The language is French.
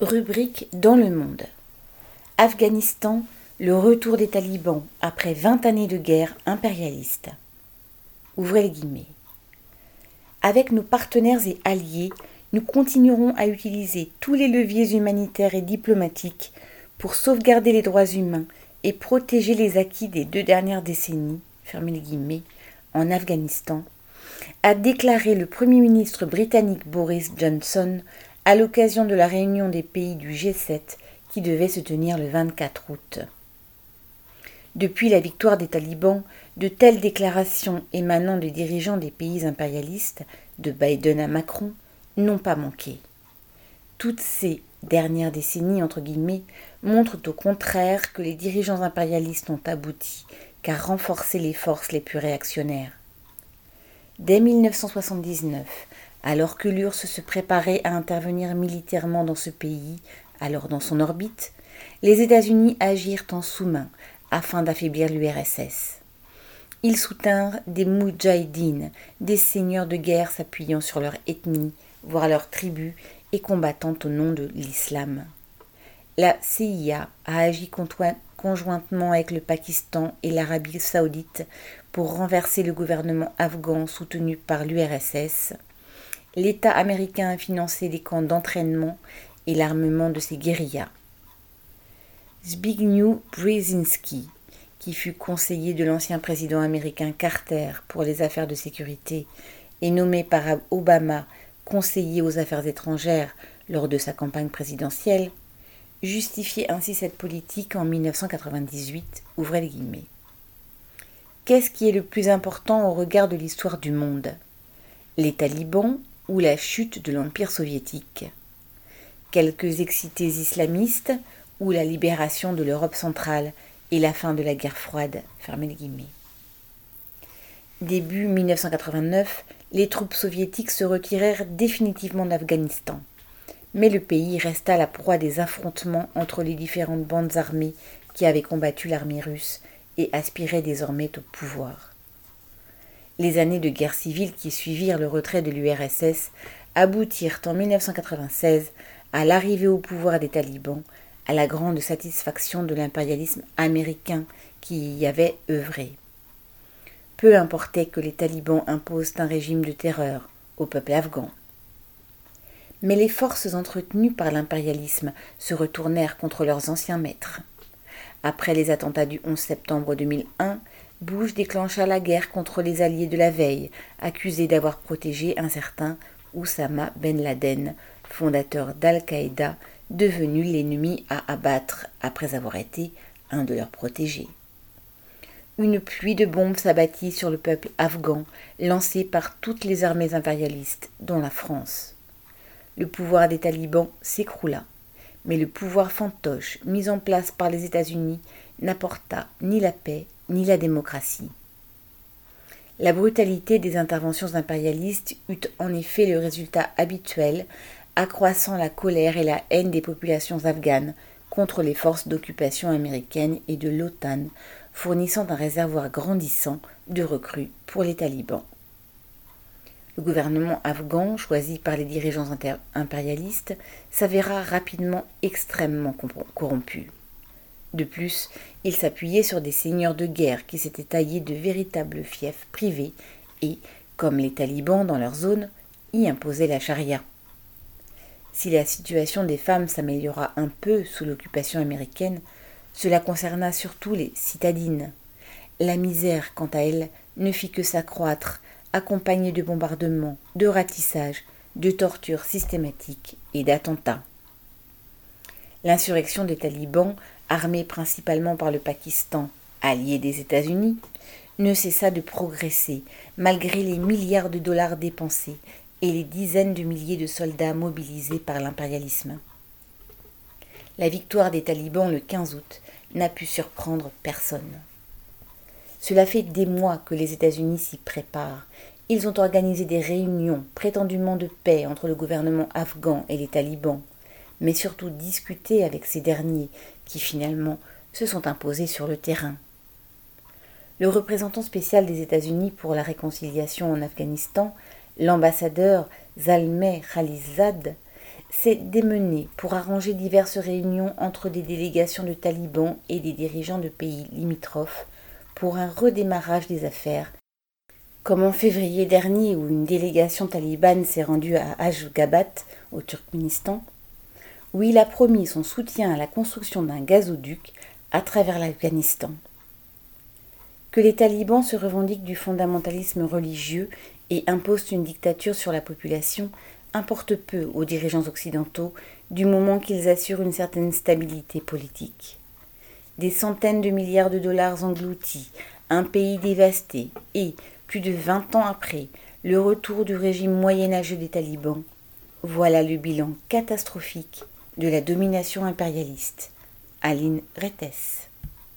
Rubrique dans le monde. Afghanistan, le retour des talibans après 20 années de guerre impérialiste. Ouvrez les guillemets. Avec nos partenaires et alliés, nous continuerons à utiliser tous les leviers humanitaires et diplomatiques pour sauvegarder les droits humains et protéger les acquis des deux dernières décennies, en Afghanistan, a déclaré le Premier ministre britannique Boris Johnson à l'occasion de la réunion des pays du G7 qui devait se tenir le 24 août. Depuis la victoire des talibans, de telles déclarations émanant des dirigeants des pays impérialistes, de Biden à Macron, n'ont pas manqué. Toutes ces dernières décennies, montrent au contraire que les dirigeants impérialistes ont abouti qu'à renforcer les forces les plus réactionnaires. Dès 1979, alors que l'URSS se préparait à intervenir militairement dans ce pays, alors dans son orbite, les États-Unis agirent en sous-main afin d'affaiblir l'URSS. Ils soutinrent des moudjahidines, des seigneurs de guerre s'appuyant sur leur ethnie, voire leur tribu, et combattant au nom de l'islam. La CIA a agi conjointement avec le Pakistan et l'Arabie saoudite pour renverser le gouvernement afghan soutenu par l'URSS l'État américain a financé les camps d'entraînement et l'armement de ses guérillas. Zbigniew Brzezinski, qui fut conseiller de l'ancien président américain Carter pour les affaires de sécurité et nommé par Obama conseiller aux affaires étrangères lors de sa campagne présidentielle, justifiait ainsi cette politique en 1998. Ouvrez les guillemets. Qu'est-ce qui est le plus important au regard de l'histoire du monde? Les talibans ou la chute de l'Empire soviétique, quelques excités islamistes ou la libération de l'Europe centrale et la fin de la guerre froide. Début 1989, les troupes soviétiques se retirèrent définitivement d'Afghanistan, mais le pays resta la proie des affrontements entre les différentes bandes armées qui avaient combattu l'armée russe et aspiraient désormais au pouvoir. Les années de guerre civile qui suivirent le retrait de l'URSS aboutirent en 1996 à l'arrivée au pouvoir des talibans, à la grande satisfaction de l'impérialisme américain qui y avait œuvré. Peu importait que les talibans imposent un régime de terreur au peuple afghan. Mais les forces entretenues par l'impérialisme se retournèrent contre leurs anciens maîtres. Après les attentats du 11 septembre 2001, Bush déclencha la guerre contre les alliés de la veille, accusés d'avoir protégé un certain Oussama Ben Laden, fondateur d'Al-Qaïda, devenu l'ennemi à abattre après avoir été un de leurs protégés. Une pluie de bombes s'abattit sur le peuple afghan, lancée par toutes les armées impérialistes, dont la France. Le pouvoir des talibans s'écroula, mais le pouvoir fantoche mis en place par les États-Unis n'apporta ni la paix ni la démocratie. La brutalité des interventions impérialistes eut en effet le résultat habituel, accroissant la colère et la haine des populations afghanes contre les forces d'occupation américaines et de l'OTAN, fournissant un réservoir grandissant de recrues pour les talibans. Le gouvernement afghan, choisi par les dirigeants impérialistes, s'avéra rapidement extrêmement corrompu. De plus, il s'appuyait sur des seigneurs de guerre qui s'étaient taillés de véritables fiefs privés et, comme les talibans dans leur zone, y imposaient la charia. Si la situation des femmes s'améliora un peu sous l'occupation américaine, cela concerna surtout les citadines. La misère, quant à elle, ne fit que s'accroître, accompagnée de bombardements, de ratissages, de tortures systématiques et d'attentats. L'insurrection des talibans armée principalement par le Pakistan, allié des États-Unis, ne cessa de progresser malgré les milliards de dollars dépensés et les dizaines de milliers de soldats mobilisés par l'impérialisme. La victoire des talibans le 15 août n'a pu surprendre personne. Cela fait des mois que les États-Unis s'y préparent. Ils ont organisé des réunions prétendument de paix entre le gouvernement afghan et les talibans, mais surtout discuté avec ces derniers qui finalement se sont imposés sur le terrain. Le représentant spécial des États-Unis pour la réconciliation en Afghanistan, l'ambassadeur Zalmay Khalizad, s'est démené pour arranger diverses réunions entre des délégations de talibans et des dirigeants de pays limitrophes pour un redémarrage des affaires, comme en février dernier où une délégation talibane s'est rendue à Ashgabat, au Turkménistan, où il a promis son soutien à la construction d'un gazoduc à travers l'Afghanistan. Que les talibans se revendiquent du fondamentalisme religieux et imposent une dictature sur la population importe peu aux dirigeants occidentaux du moment qu'ils assurent une certaine stabilité politique. Des centaines de milliards de dollars engloutis, un pays dévasté et, plus de vingt ans après, le retour du régime moyenâgeux des talibans, voilà le bilan catastrophique de la domination impérialiste. Aline Rettes.